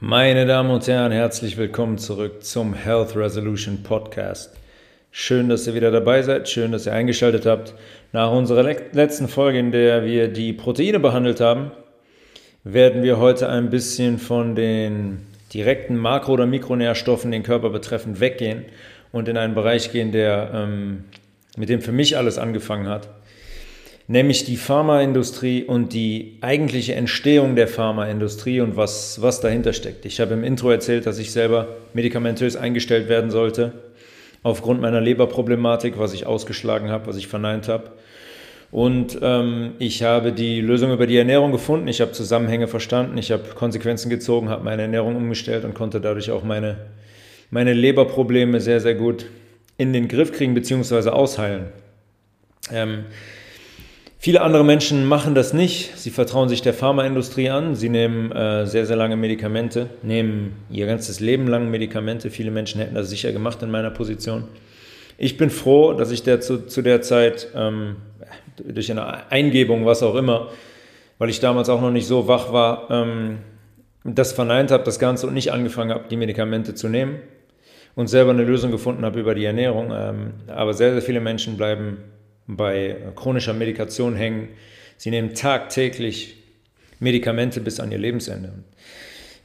Meine Damen und Herren, herzlich willkommen zurück zum Health Resolution Podcast. Schön, dass ihr wieder dabei seid, schön, dass ihr eingeschaltet habt. Nach unserer letzten Folge, in der wir die Proteine behandelt haben, werden wir heute ein bisschen von den direkten Makro- oder Mikronährstoffen den Körper betreffend weggehen und in einen Bereich gehen, der ähm, mit dem für mich alles angefangen hat nämlich die Pharmaindustrie und die eigentliche Entstehung der Pharmaindustrie und was, was dahinter steckt. Ich habe im Intro erzählt, dass ich selber medikamentös eingestellt werden sollte, aufgrund meiner Leberproblematik, was ich ausgeschlagen habe, was ich verneint habe. Und ähm, ich habe die Lösung über die Ernährung gefunden, ich habe Zusammenhänge verstanden, ich habe Konsequenzen gezogen, habe meine Ernährung umgestellt und konnte dadurch auch meine, meine Leberprobleme sehr, sehr gut in den Griff kriegen bzw. ausheilen. Ähm, Viele andere Menschen machen das nicht. Sie vertrauen sich der Pharmaindustrie an. Sie nehmen äh, sehr, sehr lange Medikamente, nehmen ihr ganzes Leben lang Medikamente. Viele Menschen hätten das sicher gemacht in meiner Position. Ich bin froh, dass ich der zu, zu der Zeit ähm, durch eine Eingebung, was auch immer, weil ich damals auch noch nicht so wach war, ähm, das verneint habe, das Ganze und nicht angefangen habe, die Medikamente zu nehmen und selber eine Lösung gefunden habe über die Ernährung. Ähm, aber sehr, sehr viele Menschen bleiben bei chronischer Medikation hängen. Sie nehmen tagtäglich Medikamente bis an ihr Lebensende.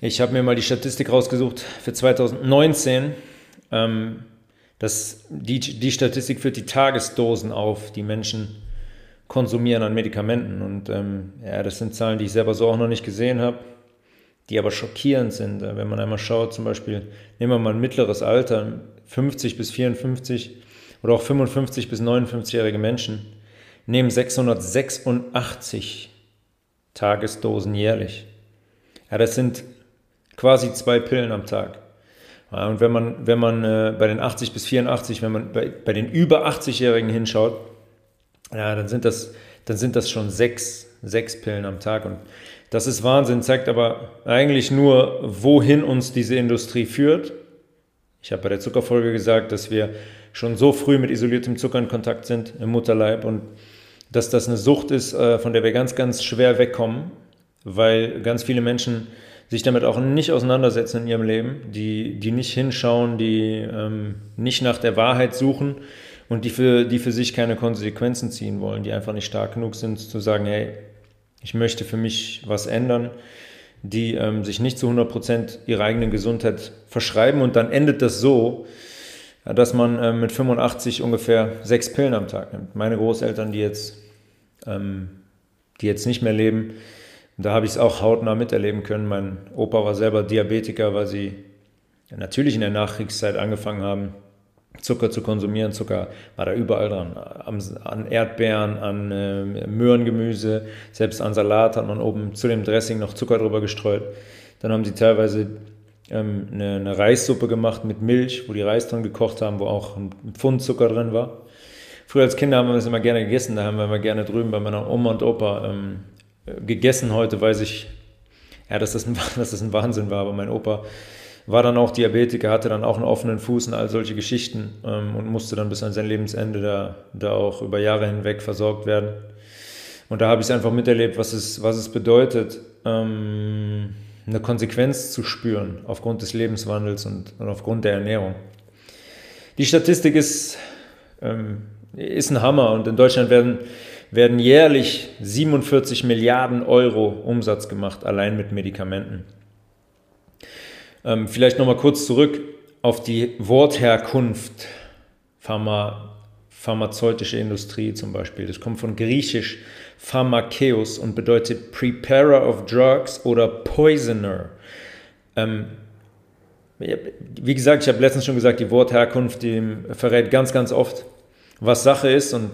Ich habe mir mal die Statistik rausgesucht für 2019. Ähm, das, die, die Statistik führt die Tagesdosen auf, die Menschen konsumieren an Medikamenten. Und ähm, ja, das sind Zahlen, die ich selber so auch noch nicht gesehen habe, die aber schockierend sind. Wenn man einmal schaut, zum Beispiel, nehmen wir mal ein mittleres Alter, 50 bis 54, oder auch 55 bis 59-jährige Menschen nehmen 686 Tagesdosen jährlich. Ja, das sind quasi zwei Pillen am Tag. Ja, und wenn man, wenn man äh, bei den 80 bis 84, wenn man bei, bei den über 80-Jährigen hinschaut, ja, dann sind das, dann sind das schon sechs, sechs Pillen am Tag. Und das ist Wahnsinn, zeigt aber eigentlich nur, wohin uns diese Industrie führt. Ich habe bei der Zuckerfolge gesagt, dass wir schon so früh mit isoliertem Zucker in Kontakt sind im Mutterleib und dass das eine Sucht ist, äh, von der wir ganz, ganz schwer wegkommen, weil ganz viele Menschen sich damit auch nicht auseinandersetzen in ihrem Leben, die, die nicht hinschauen, die ähm, nicht nach der Wahrheit suchen und die für, die für sich keine Konsequenzen ziehen wollen, die einfach nicht stark genug sind zu sagen, hey, ich möchte für mich was ändern, die ähm, sich nicht zu 100 Prozent ihrer eigenen Gesundheit verschreiben und dann endet das so, dass man äh, mit 85 ungefähr sechs Pillen am Tag nimmt. Meine Großeltern, die jetzt, ähm, die jetzt nicht mehr leben, da habe ich es auch hautnah miterleben können. Mein Opa war selber Diabetiker, weil sie natürlich in der Nachkriegszeit angefangen haben, Zucker zu konsumieren. Zucker war da überall dran. An Erdbeeren, an äh, Möhrengemüse, selbst an Salat hat man oben zu dem Dressing noch Zucker drüber gestreut. Dann haben sie teilweise ähm, eine, eine, Reissuppe gemacht mit Milch, wo die Reis drin gekocht haben, wo auch ein Pfund Zucker drin war. Früher als Kinder haben wir das immer gerne gegessen, da haben wir immer gerne drüben bei meiner Oma und Opa ähm, gegessen. Heute weiß ich, ja, dass das, ein, dass das ein Wahnsinn war, aber mein Opa war dann auch Diabetiker, hatte dann auch einen offenen Fuß und all solche Geschichten ähm, und musste dann bis an sein Lebensende da, da auch über Jahre hinweg versorgt werden. Und da habe ich es einfach miterlebt, was es, was es bedeutet, ähm, eine Konsequenz zu spüren aufgrund des Lebenswandels und, und aufgrund der Ernährung. Die Statistik ist, ähm, ist ein Hammer und in Deutschland werden, werden jährlich 47 Milliarden Euro Umsatz gemacht, allein mit Medikamenten. Ähm, vielleicht nochmal kurz zurück auf die Wortherkunft Pharma, pharmazeutische Industrie zum Beispiel. Das kommt von Griechisch Pharmakeus und bedeutet Preparer of Drugs oder Poisoner. Ähm, wie gesagt, ich habe letztens schon gesagt, die Wortherkunft die verrät ganz, ganz oft, was Sache ist. Und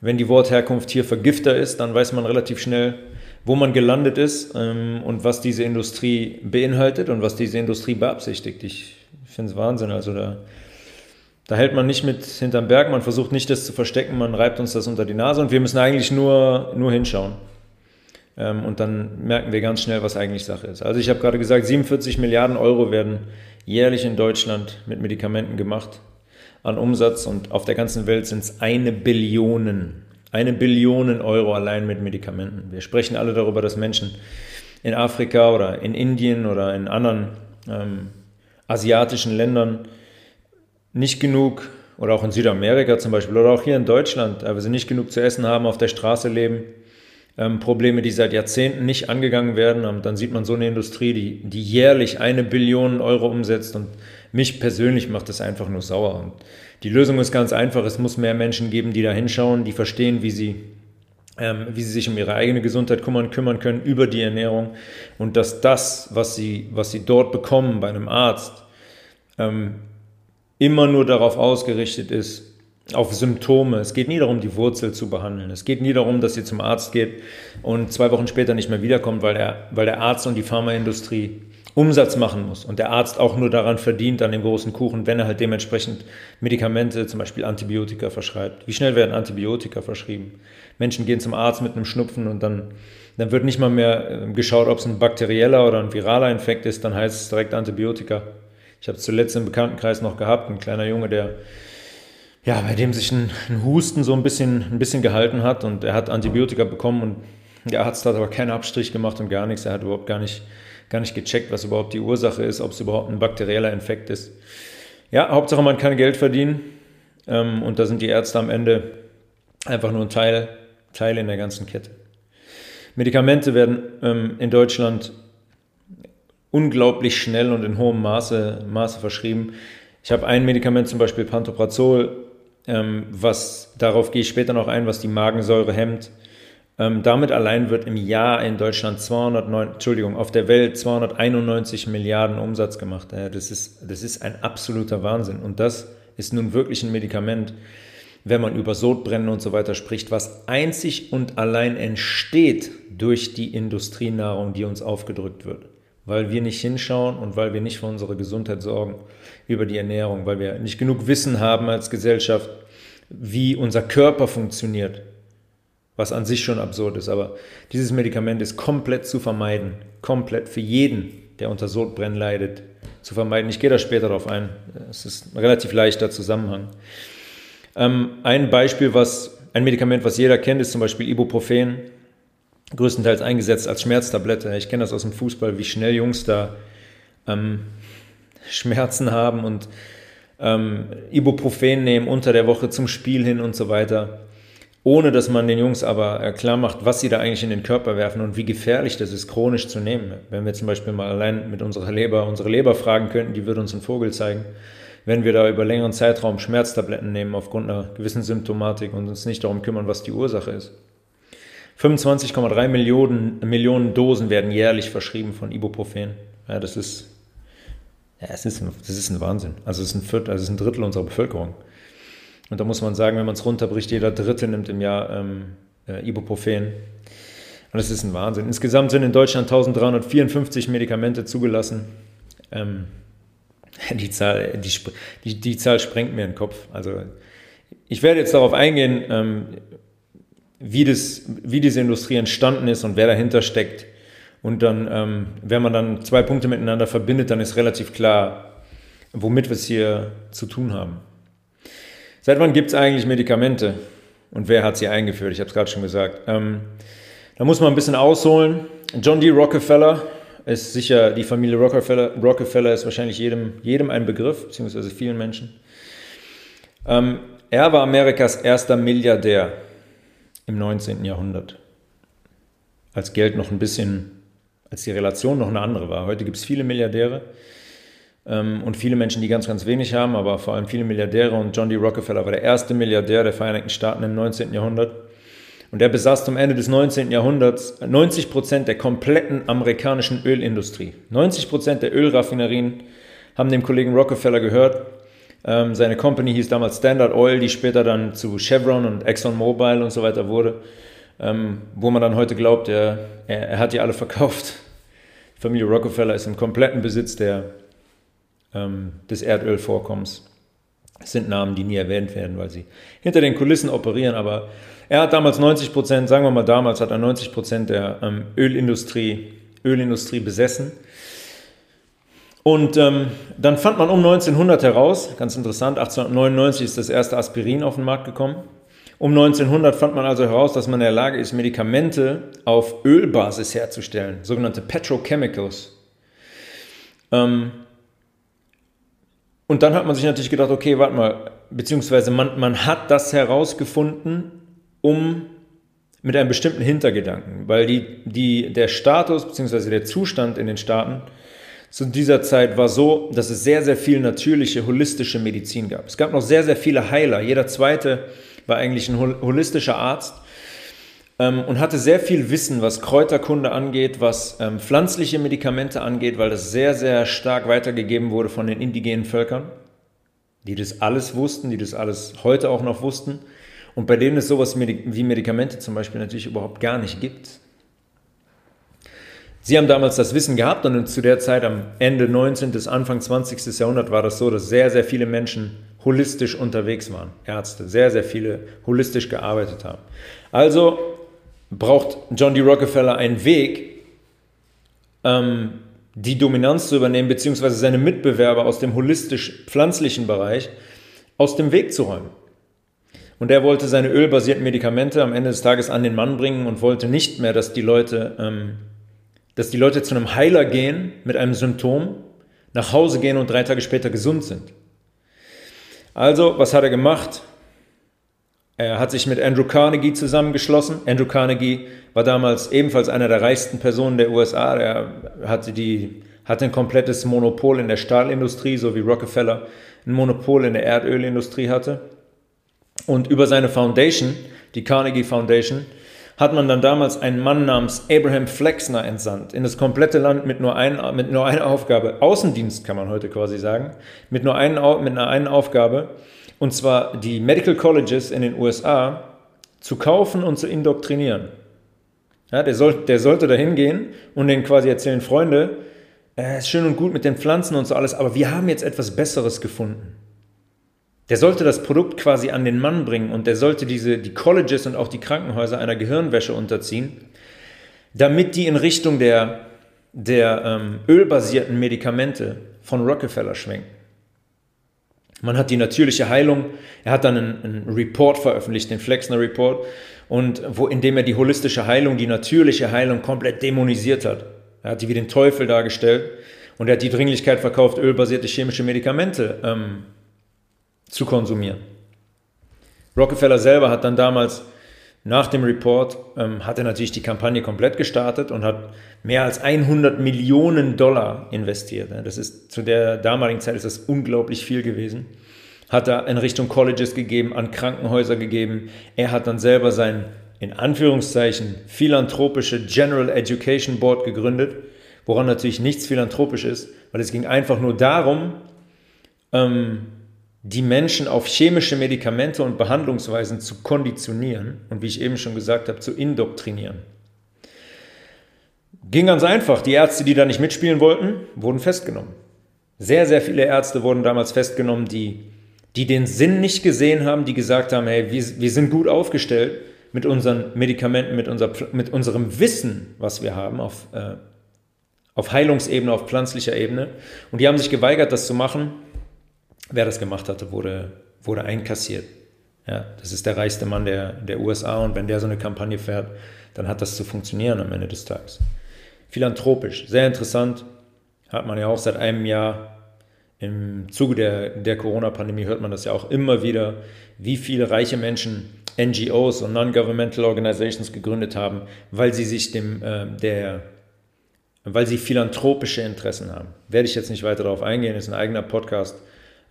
wenn die Wortherkunft hier Vergifter ist, dann weiß man relativ schnell, wo man gelandet ist ähm, und was diese Industrie beinhaltet und was diese Industrie beabsichtigt. Ich finde es Wahnsinn. Also da da hält man nicht mit hinterm Berg, man versucht nicht das zu verstecken, man reibt uns das unter die Nase und wir müssen eigentlich nur, nur hinschauen. Ähm, und dann merken wir ganz schnell, was eigentlich Sache ist. Also ich habe gerade gesagt, 47 Milliarden Euro werden jährlich in Deutschland mit Medikamenten gemacht an Umsatz und auf der ganzen Welt sind es eine Billion, eine Billion Euro allein mit Medikamenten. Wir sprechen alle darüber, dass Menschen in Afrika oder in Indien oder in anderen ähm, asiatischen Ländern nicht genug, oder auch in Südamerika zum Beispiel, oder auch hier in Deutschland, weil sie nicht genug zu essen haben, auf der Straße leben, ähm, Probleme, die seit Jahrzehnten nicht angegangen werden. Und dann sieht man so eine Industrie, die, die jährlich eine Billion Euro umsetzt. Und mich persönlich macht das einfach nur sauer. Und die Lösung ist ganz einfach. Es muss mehr Menschen geben, die da hinschauen, die verstehen, wie sie, ähm, wie sie sich um ihre eigene Gesundheit kümmern, kümmern können über die Ernährung. Und dass das, was sie, was sie dort bekommen bei einem Arzt, ähm, immer nur darauf ausgerichtet ist, auf Symptome. Es geht nie darum, die Wurzel zu behandeln. Es geht nie darum, dass sie zum Arzt geht und zwei Wochen später nicht mehr wiederkommt, weil der, weil der Arzt und die Pharmaindustrie Umsatz machen muss und der Arzt auch nur daran verdient, an dem großen Kuchen, wenn er halt dementsprechend Medikamente, zum Beispiel Antibiotika verschreibt. Wie schnell werden Antibiotika verschrieben? Menschen gehen zum Arzt mit einem Schnupfen und dann, dann wird nicht mal mehr äh, geschaut, ob es ein bakterieller oder ein viraler Infekt ist, dann heißt es direkt Antibiotika. Ich habe zuletzt im Bekanntenkreis noch gehabt, ein kleiner Junge, der ja, bei dem sich ein, ein, Husten so ein bisschen, ein bisschen gehalten hat und er hat Antibiotika bekommen und der Arzt hat aber keinen Abstrich gemacht und gar nichts. Er hat überhaupt gar nicht, gar nicht gecheckt, was überhaupt die Ursache ist, ob es überhaupt ein bakterieller Infekt ist. Ja, Hauptsache man kann Geld verdienen ähm, und da sind die Ärzte am Ende einfach nur ein Teil, Teil in der ganzen Kette. Medikamente werden ähm, in Deutschland unglaublich schnell und in hohem Maße, Maße verschrieben. Ich habe ein Medikament, zum Beispiel Pantoprazol, ähm, was darauf gehe ich später noch ein, was die Magensäure hemmt. Ähm, damit allein wird im Jahr in Deutschland 209, Entschuldigung, auf der Welt 291 Milliarden Umsatz gemacht. Ja, das, ist, das ist ein absoluter Wahnsinn. Und das ist nun wirklich ein Medikament, wenn man über Sodbrennen und so weiter spricht, was einzig und allein entsteht durch die Industrienahrung, die uns aufgedrückt wird. Weil wir nicht hinschauen und weil wir nicht für unsere Gesundheit sorgen über die Ernährung, weil wir nicht genug Wissen haben als Gesellschaft, wie unser Körper funktioniert, was an sich schon absurd ist. Aber dieses Medikament ist komplett zu vermeiden, komplett für jeden, der unter Sodbrennen leidet, zu vermeiden. Ich gehe da später darauf ein. Es ist ein relativ leichter Zusammenhang. Ähm, ein Beispiel, was ein Medikament, was jeder kennt, ist zum Beispiel Ibuprofen, größtenteils eingesetzt als Schmerztablette. Ich kenne das aus dem Fußball, wie schnell Jungs da ähm, Schmerzen haben und ähm, Ibuprofen nehmen unter der Woche zum Spiel hin und so weiter, ohne dass man den Jungs aber äh, klar macht, was sie da eigentlich in den Körper werfen und wie gefährlich das ist, chronisch zu nehmen. Wenn wir zum Beispiel mal allein mit unserer Leber, unsere Leber fragen könnten, die würde uns einen Vogel zeigen, wenn wir da über längeren Zeitraum Schmerztabletten nehmen aufgrund einer gewissen Symptomatik und uns nicht darum kümmern, was die Ursache ist. 25,3 Millionen, Millionen Dosen werden jährlich verschrieben von Ibuprofen. Ja, das ist ja, es ist, ein, das ist ein Wahnsinn. Also es ist ein Viertel, also es ist ein Drittel unserer Bevölkerung. Und da muss man sagen, wenn man es runterbricht, jeder Dritte nimmt im Jahr ähm, äh, Ibuprofen. Und das ist ein Wahnsinn. Insgesamt sind in Deutschland 1354 Medikamente zugelassen. Ähm, die, Zahl, die, die, die, Zahl sprengt mir den Kopf. Also ich werde jetzt darauf eingehen, ähm, wie, das, wie diese Industrie entstanden ist und wer dahinter steckt. Und dann, ähm, wenn man dann zwei Punkte miteinander verbindet, dann ist relativ klar, womit wir es hier zu tun haben. Seit wann gibt es eigentlich Medikamente? Und wer hat sie eingeführt? Ich habe es gerade schon gesagt. Ähm, da muss man ein bisschen ausholen. John D. Rockefeller ist sicher, die Familie Rockefeller, Rockefeller ist wahrscheinlich jedem, jedem ein Begriff, beziehungsweise vielen Menschen. Ähm, er war Amerikas erster Milliardär im 19. Jahrhundert. Als Geld noch ein bisschen als die Relation noch eine andere war. Heute gibt es viele Milliardäre ähm, und viele Menschen, die ganz, ganz wenig haben, aber vor allem viele Milliardäre. Und John D. Rockefeller war der erste Milliardär der Vereinigten Staaten im 19. Jahrhundert. Und er besaß zum Ende des 19. Jahrhunderts 90 Prozent der kompletten amerikanischen Ölindustrie. 90 Prozent der Ölraffinerien haben dem Kollegen Rockefeller gehört. Ähm, seine Company hieß damals Standard Oil, die später dann zu Chevron und ExxonMobil und so weiter wurde. Ähm, wo man dann heute glaubt, er, er, er hat die alle verkauft. Familie Rockefeller ist im kompletten Besitz der, ähm, des Erdölvorkommens. Das sind Namen, die nie erwähnt werden, weil sie hinter den Kulissen operieren. Aber er hat damals 90 Prozent, sagen wir mal damals, hat er 90 Prozent der ähm, Ölindustrie, Ölindustrie besessen. Und ähm, dann fand man um 1900 heraus, ganz interessant, 1899 ist das erste Aspirin auf den Markt gekommen. Um 1900 fand man also heraus, dass man in der Lage ist, Medikamente auf Ölbasis herzustellen, sogenannte Petrochemicals. Ähm, und dann hat man sich natürlich gedacht, okay, warte mal, beziehungsweise man, man hat das herausgefunden, um mit einem bestimmten Hintergedanken, weil die, die, der Status beziehungsweise der Zustand in den Staaten zu dieser Zeit war so, dass es sehr, sehr viel natürliche, holistische Medizin gab. Es gab noch sehr, sehr viele Heiler. Jeder zweite war eigentlich ein holistischer Arzt ähm, und hatte sehr viel Wissen, was Kräuterkunde angeht, was ähm, pflanzliche Medikamente angeht, weil das sehr, sehr stark weitergegeben wurde von den indigenen Völkern, die das alles wussten, die das alles heute auch noch wussten und bei denen es sowas wie Medikamente zum Beispiel natürlich überhaupt gar nicht gibt. Sie haben damals das Wissen gehabt und zu der Zeit am Ende 19. bis Anfang 20. Jahrhundert war das so, dass sehr, sehr viele Menschen holistisch unterwegs waren. Ärzte, sehr, sehr viele holistisch gearbeitet haben. Also braucht John D. Rockefeller einen Weg, ähm, die Dominanz zu übernehmen, beziehungsweise seine Mitbewerber aus dem holistisch-pflanzlichen Bereich aus dem Weg zu räumen. Und er wollte seine ölbasierten Medikamente am Ende des Tages an den Mann bringen und wollte nicht mehr, dass die Leute ähm, dass die Leute zu einem Heiler gehen mit einem Symptom, nach Hause gehen und drei Tage später gesund sind. Also, was hat er gemacht? Er hat sich mit Andrew Carnegie zusammengeschlossen. Andrew Carnegie war damals ebenfalls einer der reichsten Personen der USA. Er hatte, die, hatte ein komplettes Monopol in der Stahlindustrie, so wie Rockefeller ein Monopol in der Erdölindustrie hatte. Und über seine Foundation, die Carnegie Foundation, hat man dann damals einen Mann namens Abraham Flexner entsandt in das komplette Land mit nur, ein, mit nur einer Aufgabe, Außendienst kann man heute quasi sagen, mit nur einen, mit einer einen Aufgabe, und zwar die Medical Colleges in den USA zu kaufen und zu indoktrinieren. Ja, der, soll, der sollte da hingehen und denen quasi erzählen, Freunde, es äh, ist schön und gut mit den Pflanzen und so alles, aber wir haben jetzt etwas Besseres gefunden. Der sollte das Produkt quasi an den Mann bringen und der sollte diese, die Colleges und auch die Krankenhäuser einer Gehirnwäsche unterziehen, damit die in Richtung der, der ähm, ölbasierten Medikamente von Rockefeller schwenken. Man hat die natürliche Heilung, er hat dann einen, einen Report veröffentlicht, den Flexner Report, und wo, in dem er die holistische Heilung, die natürliche Heilung komplett dämonisiert hat. Er hat die wie den Teufel dargestellt und er hat die Dringlichkeit verkauft, ölbasierte chemische Medikamente ähm, zu konsumieren. Rockefeller selber hat dann damals nach dem Report, ähm, hat er natürlich die Kampagne komplett gestartet und hat mehr als 100 Millionen Dollar investiert. Das ist zu der damaligen Zeit ist das unglaublich viel gewesen. Hat er in Richtung Colleges gegeben, an Krankenhäuser gegeben. Er hat dann selber sein, in Anführungszeichen, philanthropische General Education Board gegründet, woran natürlich nichts philanthropisch ist, weil es ging einfach nur darum, ähm, die Menschen auf chemische Medikamente und Behandlungsweisen zu konditionieren und wie ich eben schon gesagt habe, zu indoktrinieren. Ging ganz einfach. Die Ärzte, die da nicht mitspielen wollten, wurden festgenommen. Sehr, sehr viele Ärzte wurden damals festgenommen, die, die den Sinn nicht gesehen haben, die gesagt haben, hey, wir, wir sind gut aufgestellt mit unseren Medikamenten, mit, unser, mit unserem Wissen, was wir haben auf, äh, auf Heilungsebene, auf pflanzlicher Ebene. Und die haben sich geweigert, das zu machen wer das gemacht hatte, wurde, wurde einkassiert. Ja, das ist der reichste Mann der, der USA und wenn der so eine Kampagne fährt, dann hat das zu funktionieren am Ende des Tages. Philanthropisch, sehr interessant, hat man ja auch seit einem Jahr. Im Zuge der, der Corona-Pandemie hört man das ja auch immer wieder, wie viele reiche Menschen NGOs und Non-Governmental Organizations gegründet haben, weil sie sich dem, äh, der, weil sie philanthropische Interessen haben. Werde ich jetzt nicht weiter darauf eingehen, ist ein eigener Podcast.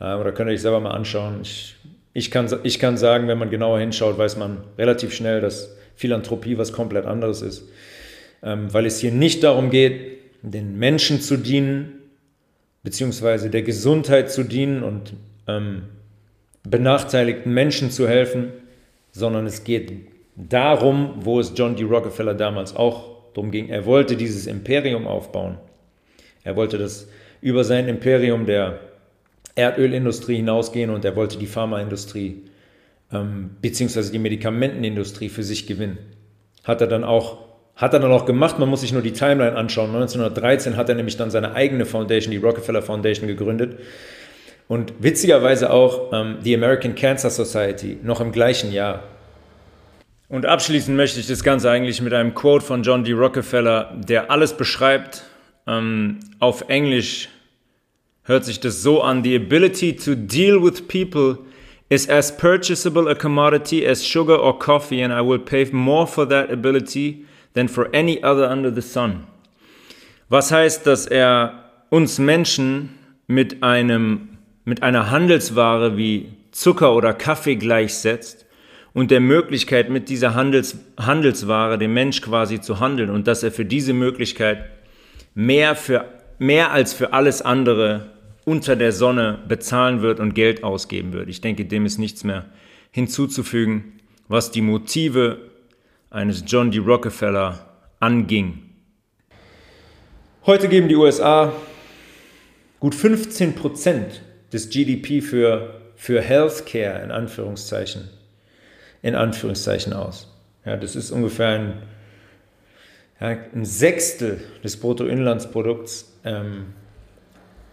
Äh, oder könnt ihr euch selber mal anschauen. Ich, ich, kann, ich kann sagen, wenn man genauer hinschaut, weiß man relativ schnell, dass Philanthropie was komplett anderes ist. Ähm, weil es hier nicht darum geht, den Menschen zu dienen, beziehungsweise der Gesundheit zu dienen und ähm, benachteiligten Menschen zu helfen, sondern es geht darum, wo es John D. Rockefeller damals auch darum ging. Er wollte dieses Imperium aufbauen. Er wollte das über sein Imperium der Erdölindustrie hinausgehen und er wollte die Pharmaindustrie ähm, beziehungsweise die Medikamentenindustrie für sich gewinnen. Hat er dann auch hat er dann auch gemacht, man muss sich nur die Timeline anschauen. 1913 hat er nämlich dann seine eigene Foundation, die Rockefeller Foundation, gegründet. Und witzigerweise auch ähm, die American Cancer Society noch im gleichen Jahr. Und abschließen möchte ich das Ganze eigentlich mit einem Quote von John D. Rockefeller, der alles beschreibt. Ähm, auf Englisch hört sich das so an: The ability to deal with people is as purchasable a commodity as sugar or coffee, and I will pay more for that ability than for any other under the sun. Was heißt, dass er uns Menschen mit einem mit einer Handelsware wie Zucker oder Kaffee gleichsetzt und der Möglichkeit, mit dieser Handels, Handelsware dem Mensch quasi zu handeln und dass er für diese Möglichkeit mehr, für, mehr als für alles andere unter der Sonne bezahlen wird und Geld ausgeben wird. Ich denke, dem ist nichts mehr hinzuzufügen, was die Motive eines John D. Rockefeller anging. Heute geben die USA gut 15 Prozent des GDP für, für Healthcare in Anführungszeichen, in Anführungszeichen aus. Ja, das ist ungefähr ein, ja, ein Sechstel des Bruttoinlandsprodukts ähm,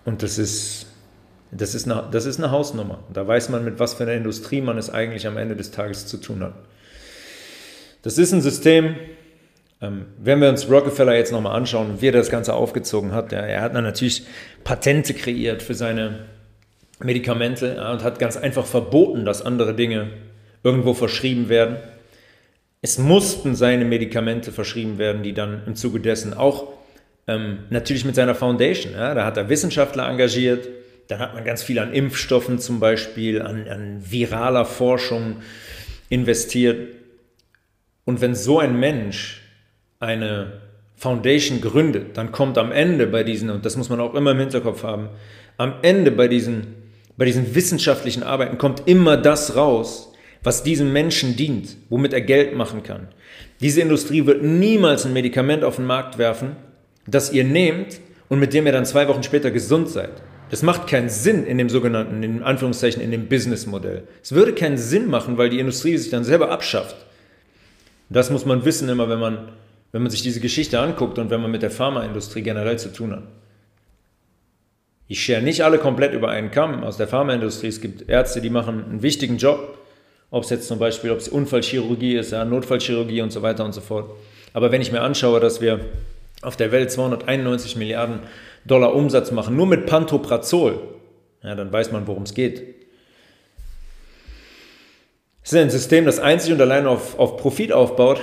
und das ist, das, ist eine, das ist eine Hausnummer. Da weiß man, mit was für einer Industrie man es eigentlich am Ende des Tages zu tun hat. Das ist ein System, ähm, wenn wir uns Rockefeller jetzt nochmal anschauen, wie er das Ganze aufgezogen hat, ja, er hat dann natürlich Patente kreiert für seine Medikamente ja, und hat ganz einfach verboten, dass andere Dinge irgendwo verschrieben werden. Es mussten seine Medikamente verschrieben werden, die dann im Zuge dessen auch ähm, natürlich mit seiner Foundation, ja, da hat er Wissenschaftler engagiert, dann hat man ganz viel an Impfstoffen zum Beispiel, an, an viraler Forschung investiert. Und wenn so ein Mensch eine Foundation gründet, dann kommt am Ende bei diesen, und das muss man auch immer im Hinterkopf haben, am Ende bei diesen bei diesen wissenschaftlichen Arbeiten kommt immer das raus, was diesem Menschen dient, womit er Geld machen kann. Diese Industrie wird niemals ein Medikament auf den Markt werfen, das ihr nehmt und mit dem ihr dann zwei Wochen später gesund seid. Das macht keinen Sinn in dem sogenannten, in Anführungszeichen, in dem Businessmodell. Es würde keinen Sinn machen, weil die Industrie sich dann selber abschafft. Das muss man wissen immer, wenn man, wenn man sich diese Geschichte anguckt und wenn man mit der Pharmaindustrie generell zu tun hat. Ich schere nicht alle komplett über einen Kamm aus der Pharmaindustrie. Es gibt Ärzte, die machen einen wichtigen Job, ob es jetzt zum Beispiel, ob es Unfallchirurgie ist, ja, Notfallchirurgie und so weiter und so fort. Aber wenn ich mir anschaue, dass wir auf der Welt 291 Milliarden Dollar Umsatz machen, nur mit Pantoprazol, ja, dann weiß man, worum es geht. Es ist ein System, das einzig und allein auf, auf Profit aufbaut.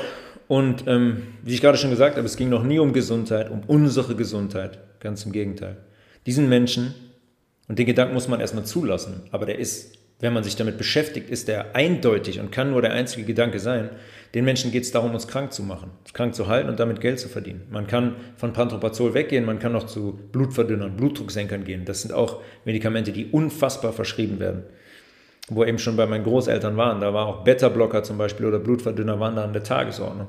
Und ähm, wie ich gerade schon gesagt habe, es ging noch nie um Gesundheit, um unsere Gesundheit. Ganz im Gegenteil diesen Menschen, und den Gedanken muss man erstmal zulassen, aber der ist, wenn man sich damit beschäftigt, ist der eindeutig und kann nur der einzige Gedanke sein, den Menschen geht es darum, uns krank zu machen, uns krank zu halten und damit Geld zu verdienen. Man kann von Pantoprazol weggehen, man kann noch zu Blutverdünnern, Blutdrucksenkern gehen. Das sind auch Medikamente, die unfassbar verschrieben werden. Wo eben schon bei meinen Großeltern waren, da war auch Beta-Blocker zum Beispiel oder Blutverdünner waren da an der Tagesordnung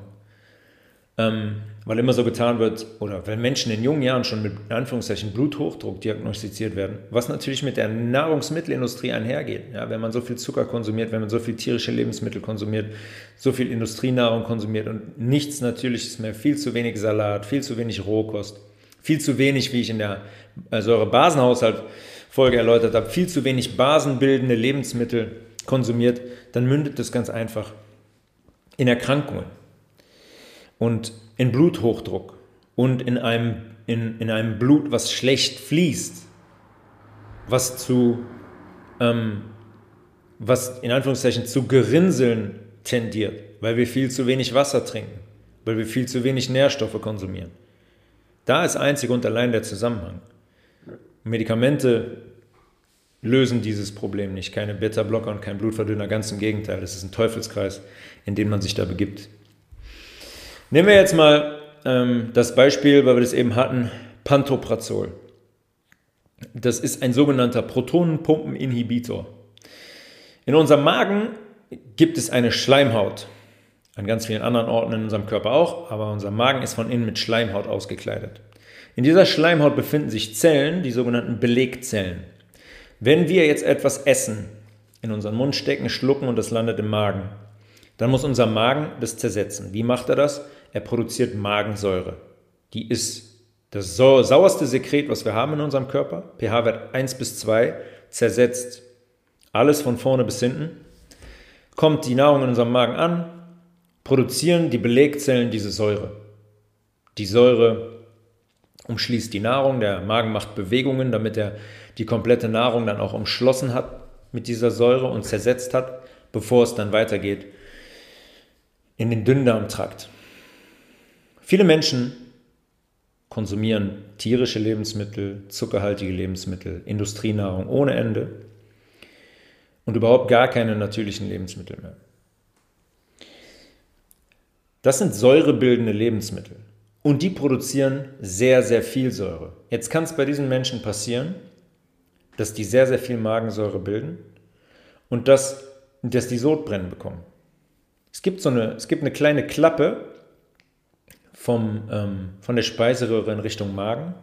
ähm, weil immer so getan wird, oder weil Menschen in jungen Jahren schon mit Anführungszeichen Bluthochdruck diagnostiziert werden, was natürlich mit der Nahrungsmittelindustrie einhergeht. Ja, wenn man so viel Zucker konsumiert, wenn man so viel tierische Lebensmittel konsumiert, so viel Industrienahrung konsumiert und nichts Natürliches mehr, viel zu wenig Salat, viel zu wenig Rohkost, viel zu wenig, wie ich in der Säure-Basenhaushalt-Folge erläutert habe, viel zu wenig basenbildende Lebensmittel konsumiert, dann mündet das ganz einfach in Erkrankungen und in Bluthochdruck und in einem, in, in einem Blut, was schlecht fließt, was zu, ähm, was in Anführungszeichen zu Gerinseln tendiert, weil wir viel zu wenig Wasser trinken, weil wir viel zu wenig Nährstoffe konsumieren. Da ist einzig und allein der Zusammenhang. Medikamente lösen dieses Problem nicht, keine Beta-Blocker und kein Blutverdünner, ganz im Gegenteil. Das ist ein Teufelskreis, in den man sich da begibt. Nehmen wir jetzt mal ähm, das Beispiel, weil wir das eben hatten, Pantoprazol. Das ist ein sogenannter Protonenpumpeninhibitor. In unserem Magen gibt es eine Schleimhaut. An ganz vielen anderen Orten in unserem Körper auch, aber unser Magen ist von innen mit Schleimhaut ausgekleidet. In dieser Schleimhaut befinden sich Zellen, die sogenannten Belegzellen. Wenn wir jetzt etwas essen, in unseren Mund stecken, schlucken und das landet im Magen, dann muss unser Magen das zersetzen. Wie macht er das? Er produziert Magensäure. Die ist das sauerste Sekret, was wir haben in unserem Körper. pH-Wert 1 bis 2 zersetzt alles von vorne bis hinten. Kommt die Nahrung in unserem Magen an, produzieren die Belegzellen diese Säure. Die Säure umschließt die Nahrung, der Magen macht Bewegungen, damit er die komplette Nahrung dann auch umschlossen hat mit dieser Säure und zersetzt hat, bevor es dann weitergeht in den Dünndarmtrakt. Viele Menschen konsumieren tierische Lebensmittel, zuckerhaltige Lebensmittel, Industrienahrung ohne Ende und überhaupt gar keine natürlichen Lebensmittel mehr. Das sind säurebildende Lebensmittel und die produzieren sehr, sehr viel Säure. Jetzt kann es bei diesen Menschen passieren, dass die sehr, sehr viel Magensäure bilden und dass, dass die Sodbrennen bekommen. Es gibt so eine, es gibt eine kleine Klappe vom, ähm, von der Speiseröhre in Richtung Magen,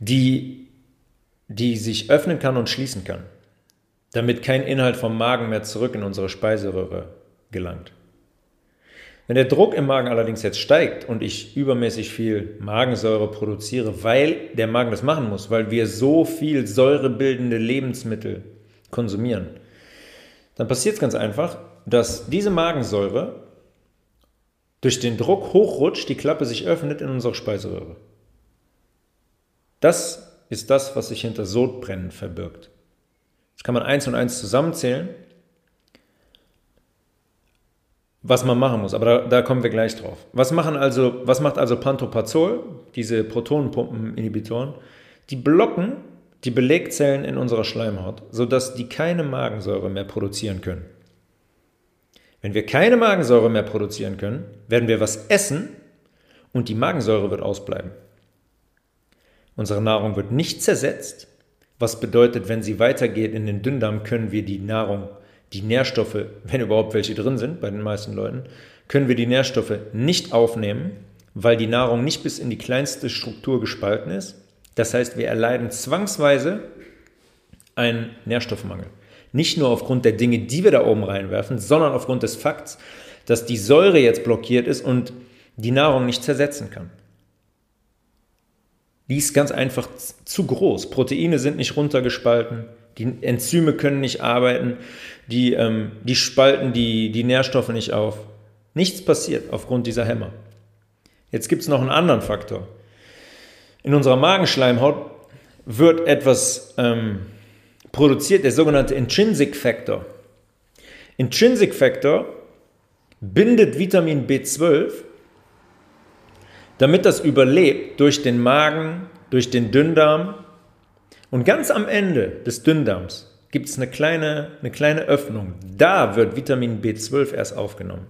die, die sich öffnen kann und schließen kann, damit kein Inhalt vom Magen mehr zurück in unsere Speiseröhre gelangt. Wenn der Druck im Magen allerdings jetzt steigt und ich übermäßig viel Magensäure produziere, weil der Magen das machen muss, weil wir so viel säurebildende Lebensmittel konsumieren, dann passiert es ganz einfach, dass diese Magensäure durch den Druck hochrutscht, die Klappe sich öffnet in unserer Speiseröhre. Das ist das, was sich hinter Sodbrennen verbirgt. Das kann man eins und eins zusammenzählen, was man machen muss. Aber da, da, kommen wir gleich drauf. Was, machen also, was macht also Pantoprazol, diese Protonenpumpeninhibitoren? Die blocken die Belegzellen in unserer Schleimhaut, sodass die keine Magensäure mehr produzieren können. Wenn wir keine Magensäure mehr produzieren können, werden wir was essen und die Magensäure wird ausbleiben. Unsere Nahrung wird nicht zersetzt, was bedeutet, wenn sie weitergeht in den Dünndarm, können wir die Nahrung, die Nährstoffe, wenn überhaupt welche drin sind bei den meisten Leuten, können wir die Nährstoffe nicht aufnehmen, weil die Nahrung nicht bis in die kleinste Struktur gespalten ist. Das heißt, wir erleiden zwangsweise einen Nährstoffmangel. Nicht nur aufgrund der Dinge, die wir da oben reinwerfen, sondern aufgrund des Fakts, dass die Säure jetzt blockiert ist und die Nahrung nicht zersetzen kann. Die ist ganz einfach zu groß. Proteine sind nicht runtergespalten, die Enzyme können nicht arbeiten, die, ähm, die spalten die, die Nährstoffe nicht auf. Nichts passiert aufgrund dieser Hämmer. Jetzt gibt es noch einen anderen Faktor. In unserer Magenschleimhaut wird etwas ähm, produziert der sogenannte Intrinsic Factor. Intrinsic Factor bindet Vitamin B12, damit das überlebt durch den Magen, durch den Dünndarm. Und ganz am Ende des Dünndarms gibt es eine kleine, eine kleine Öffnung. Da wird Vitamin B12 erst aufgenommen.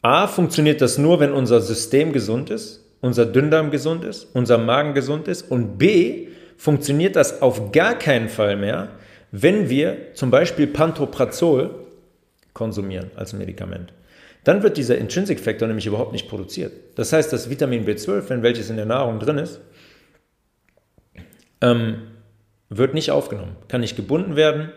A funktioniert das nur, wenn unser System gesund ist, unser Dünndarm gesund ist, unser Magen gesund ist. Und B funktioniert das auf gar keinen Fall mehr, wenn wir zum Beispiel Pantoprazol konsumieren als Medikament. Dann wird dieser Intrinsic Factor nämlich überhaupt nicht produziert. Das heißt, das Vitamin B12, wenn welches in der Nahrung drin ist, ähm, wird nicht aufgenommen, kann nicht gebunden werden,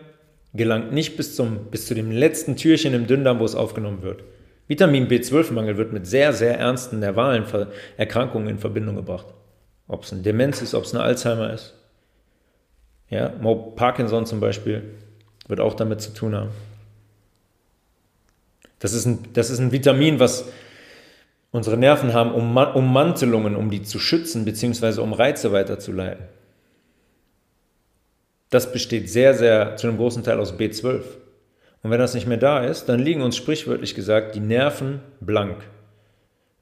gelangt nicht bis, zum, bis zu dem letzten Türchen im Dünndarm, wo es aufgenommen wird. Vitamin B12-Mangel wird mit sehr, sehr ernsten nervalen Erkrankungen in Verbindung gebracht. Ob es eine Demenz ist, ob es eine Alzheimer ist. Ja, Parkinson zum Beispiel wird auch damit zu tun haben. Das ist ein, das ist ein Vitamin, was unsere Nerven haben, um Ummantelungen, um die zu schützen, beziehungsweise um Reize weiterzuleiten. Das besteht sehr, sehr zu einem großen Teil aus B12. Und wenn das nicht mehr da ist, dann liegen uns sprichwörtlich gesagt die Nerven blank.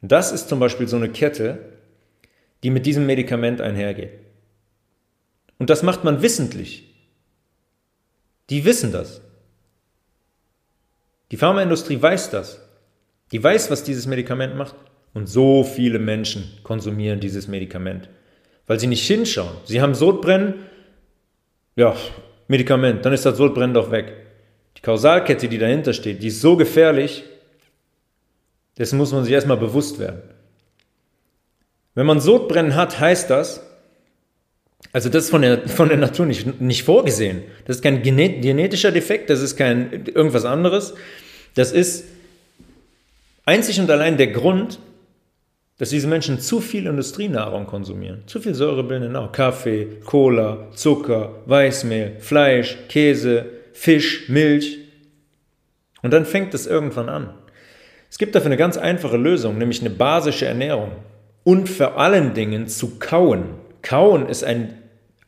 Das ist zum Beispiel so eine Kette, die mit diesem Medikament einhergeht. Und das macht man wissentlich. Die wissen das. Die Pharmaindustrie weiß das. Die weiß, was dieses Medikament macht. Und so viele Menschen konsumieren dieses Medikament, weil sie nicht hinschauen. Sie haben Sodbrennen, ja, Medikament, dann ist das Sodbrennen doch weg. Die Kausalkette, die dahinter steht, die ist so gefährlich, dessen muss man sich erstmal bewusst werden. Wenn man Sodbrennen hat, heißt das, also das ist von der, von der Natur nicht, nicht vorgesehen. Das ist kein genetischer Defekt, das ist kein irgendwas anderes. Das ist einzig und allein der Grund, dass diese Menschen zu viel Industrienahrung konsumieren. Zu viel säurebildende Nahrung. Kaffee, Cola, Zucker, Weißmehl, Fleisch, Käse, Fisch, Milch. Und dann fängt es irgendwann an. Es gibt dafür eine ganz einfache Lösung, nämlich eine basische Ernährung. Und vor allen Dingen zu kauen. Kauen ist ein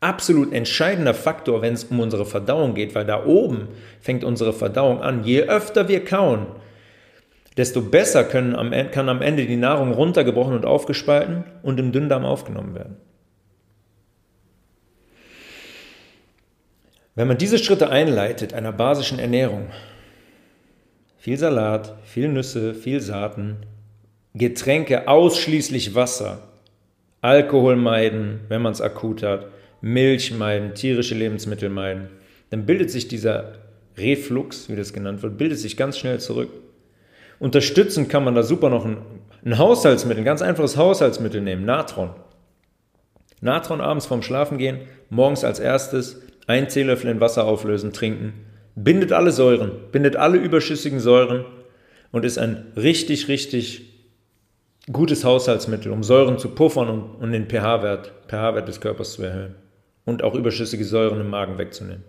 absolut entscheidender Faktor, wenn es um unsere Verdauung geht, weil da oben fängt unsere Verdauung an. Je öfter wir kauen, desto besser können am, kann am Ende die Nahrung runtergebrochen und aufgespalten und im Dünndarm aufgenommen werden. Wenn man diese Schritte einleitet, einer basischen Ernährung, viel Salat, viel Nüsse, viel Saaten, Getränke ausschließlich Wasser, Alkohol meiden, wenn man es akut hat, Milch meiden, tierische Lebensmittel meiden, dann bildet sich dieser Reflux, wie das genannt wird, bildet sich ganz schnell zurück. Unterstützend kann man da super noch ein, ein Haushaltsmittel, ein ganz einfaches Haushaltsmittel nehmen, Natron. Natron abends vorm Schlafengehen, morgens als erstes ein Teelöffel in Wasser auflösen, trinken. Bindet alle Säuren, bindet alle überschüssigen Säuren und ist ein richtig, richtig gutes Haushaltsmittel, um Säuren zu puffern und, und den pH-Wert pH des Körpers zu erhöhen und auch überschüssige Säuren im Magen wegzunehmen.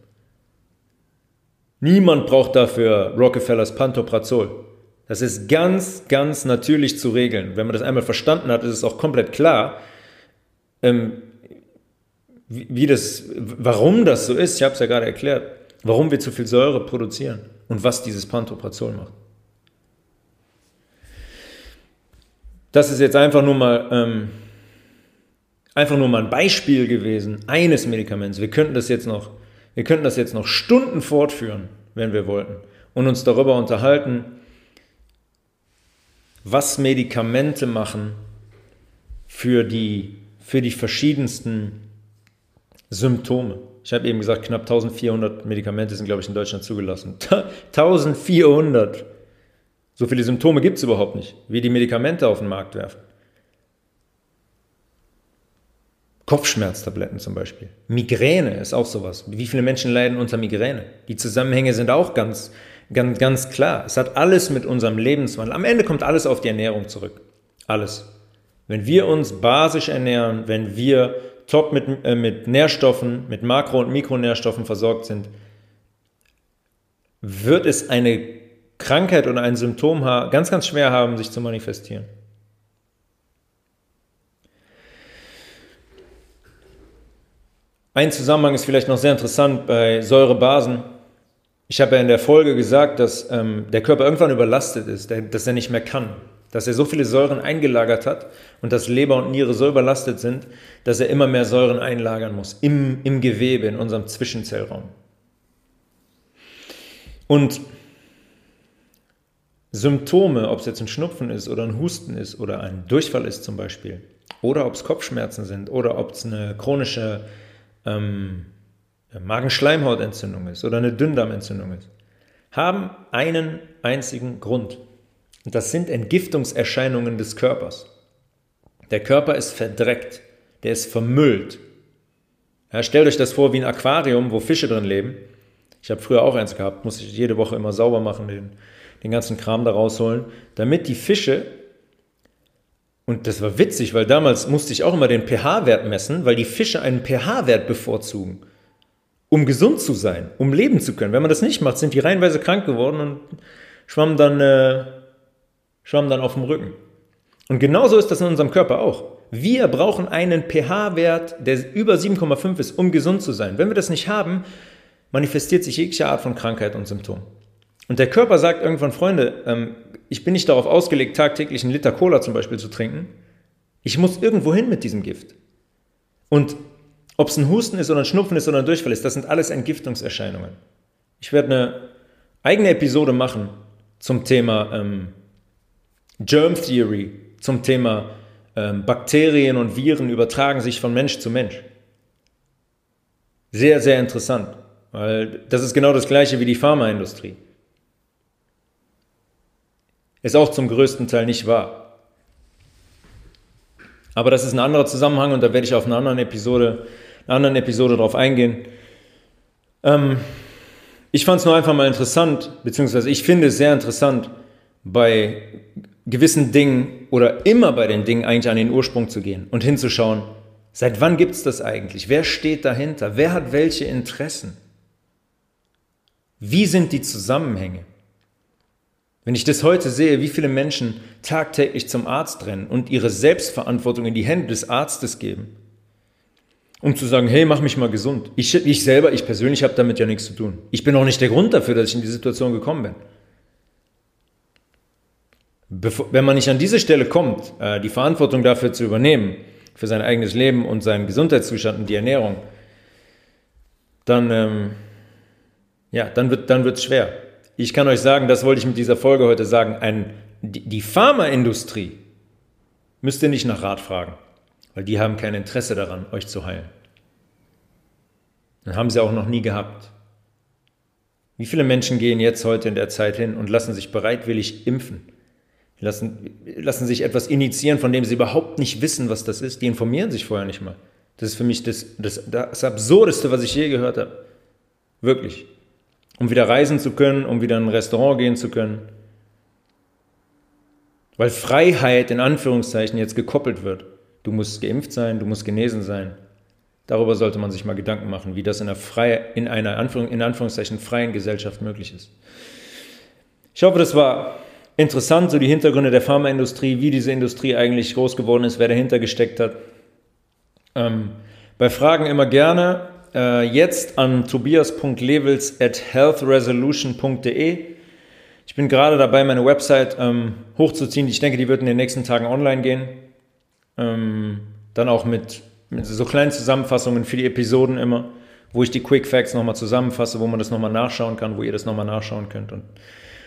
Niemand braucht dafür Rockefellers Pantoprazol. Das ist ganz, ganz natürlich zu regeln. Wenn man das einmal verstanden hat, ist es auch komplett klar, ähm, wie, wie das, warum das so ist. Ich habe es ja gerade erklärt, warum wir zu viel Säure produzieren und was dieses Pantoprazol macht. Das ist jetzt einfach nur mal ähm, einfach nur mal ein Beispiel gewesen eines Medikaments. Wir könnten das jetzt noch, wir könnten das jetzt noch Stunden fortführen, wenn wir wollten, und uns darüber unterhalten, was Medikamente machen für die, für die verschiedensten Symptome. Ich habe eben gesagt, knapp 1400 Medikamente sind, glaube ich, in Deutschland zugelassen. 1400! So viele Symptome gibt es überhaupt nicht, wie die Medikamente auf den Markt werfen. Kopfschmerztabletten zum Beispiel. Migräne ist auch sowas. Wie viele Menschen leiden unter Migräne? Die Zusammenhänge sind auch ganz, ganz, ganz klar. Es hat alles mit unserem Lebenswandel. Am Ende kommt alles auf die Ernährung zurück. Alles. Wenn wir uns basisch ernähren, wenn wir top mit, äh, mit Nährstoffen, mit Makro- und Mikronährstoffen versorgt sind, wird es eine Krankheit oder ein Symptom ganz, ganz schwer haben, sich zu manifestieren. Ein Zusammenhang ist vielleicht noch sehr interessant bei Säurebasen. Ich habe ja in der Folge gesagt, dass ähm, der Körper irgendwann überlastet ist, der, dass er nicht mehr kann, dass er so viele Säuren eingelagert hat und dass Leber und Niere so überlastet sind, dass er immer mehr Säuren einlagern muss im, im Gewebe, in unserem Zwischenzellraum. Und Symptome, ob es jetzt ein Schnupfen ist oder ein Husten ist oder ein Durchfall ist zum Beispiel, oder ob es Kopfschmerzen sind oder ob es eine chronische ähm, Magenschleimhautentzündung ist oder eine Dünndarmentzündung ist, haben einen einzigen Grund. Und das sind Entgiftungserscheinungen des Körpers. Der Körper ist verdreckt, der ist vermüllt. Ja, stellt euch das vor wie ein Aquarium, wo Fische drin leben. Ich habe früher auch eins gehabt, muss ich jede Woche immer sauber machen, den, den ganzen Kram da rausholen, damit die Fische und das war witzig, weil damals musste ich auch immer den pH-Wert messen, weil die Fische einen pH-Wert bevorzugen, um gesund zu sein, um leben zu können. Wenn man das nicht macht, sind die reihenweise krank geworden und schwammen dann, äh, schwammen dann auf dem Rücken. Und genauso ist das in unserem Körper auch. Wir brauchen einen pH-Wert, der über 7,5 ist, um gesund zu sein. Wenn wir das nicht haben, manifestiert sich jegliche Art von Krankheit und Symptom. Und der Körper sagt irgendwann, Freunde, ähm, ich bin nicht darauf ausgelegt, tagtäglich einen Liter Cola zum Beispiel zu trinken. Ich muss irgendwo hin mit diesem Gift. Und ob es ein Husten ist oder ein Schnupfen ist oder ein Durchfall ist, das sind alles Entgiftungserscheinungen. Ich werde eine eigene Episode machen zum Thema ähm, Germ Theory, zum Thema ähm, Bakterien und Viren übertragen sich von Mensch zu Mensch. Sehr, sehr interessant, weil das ist genau das gleiche wie die Pharmaindustrie. Ist auch zum größten Teil nicht wahr. Aber das ist ein anderer Zusammenhang und da werde ich auf einer anderen Episode, einer anderen Episode drauf eingehen. Ähm, ich fand es nur einfach mal interessant, beziehungsweise ich finde es sehr interessant, bei gewissen Dingen oder immer bei den Dingen eigentlich an den Ursprung zu gehen und hinzuschauen, seit wann gibt es das eigentlich? Wer steht dahinter? Wer hat welche Interessen? Wie sind die Zusammenhänge? Wenn ich das heute sehe, wie viele Menschen tagtäglich zum Arzt rennen und ihre Selbstverantwortung in die Hände des Arztes geben, um zu sagen, hey, mach mich mal gesund. Ich, ich selber, ich persönlich habe damit ja nichts zu tun. Ich bin auch nicht der Grund dafür, dass ich in die Situation gekommen bin. Bevor, wenn man nicht an diese Stelle kommt, äh, die Verantwortung dafür zu übernehmen, für sein eigenes Leben und seinen Gesundheitszustand und die Ernährung, dann, ähm, ja, dann wird dann wird's schwer. Ich kann euch sagen, das wollte ich mit dieser Folge heute sagen, ein, die, Pharmaindustrie müsst ihr nicht nach Rat fragen, weil die haben kein Interesse daran, euch zu heilen. Dann haben sie auch noch nie gehabt. Wie viele Menschen gehen jetzt heute in der Zeit hin und lassen sich bereitwillig impfen? lassen, lassen sich etwas initiieren, von dem sie überhaupt nicht wissen, was das ist. Die informieren sich vorher nicht mal. Das ist für mich das, das, das Absurdeste, was ich je gehört habe. Wirklich. Um wieder reisen zu können, um wieder in ein Restaurant gehen zu können. Weil Freiheit in Anführungszeichen jetzt gekoppelt wird. Du musst geimpft sein, du musst genesen sein. Darüber sollte man sich mal Gedanken machen, wie das in einer, freie, in einer Anführung, in Anführungszeichen freien Gesellschaft möglich ist. Ich hoffe, das war interessant, so die Hintergründe der Pharmaindustrie, wie diese Industrie eigentlich groß geworden ist, wer dahinter gesteckt hat. Ähm, bei Fragen immer gerne äh, jetzt an tobias.levels at healthresolution.de. Ich bin gerade dabei, meine Website ähm, hochzuziehen. Ich denke, die wird in den nächsten Tagen online gehen. Ähm, dann auch mit, mit, so kleinen Zusammenfassungen für die Episoden immer, wo ich die Quick Facts nochmal zusammenfasse, wo man das nochmal nachschauen kann, wo ihr das nochmal nachschauen könnt. Und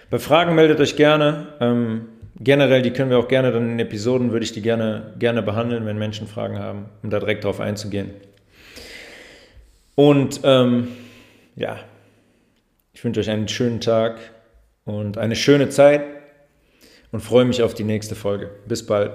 bei Fragen meldet euch gerne. Ähm, generell, die können wir auch gerne dann in Episoden, würde ich die gerne, gerne behandeln, wenn Menschen Fragen haben, um da direkt drauf einzugehen. Und ähm, ja, ich wünsche euch einen schönen Tag und eine schöne Zeit und freue mich auf die nächste Folge. Bis bald.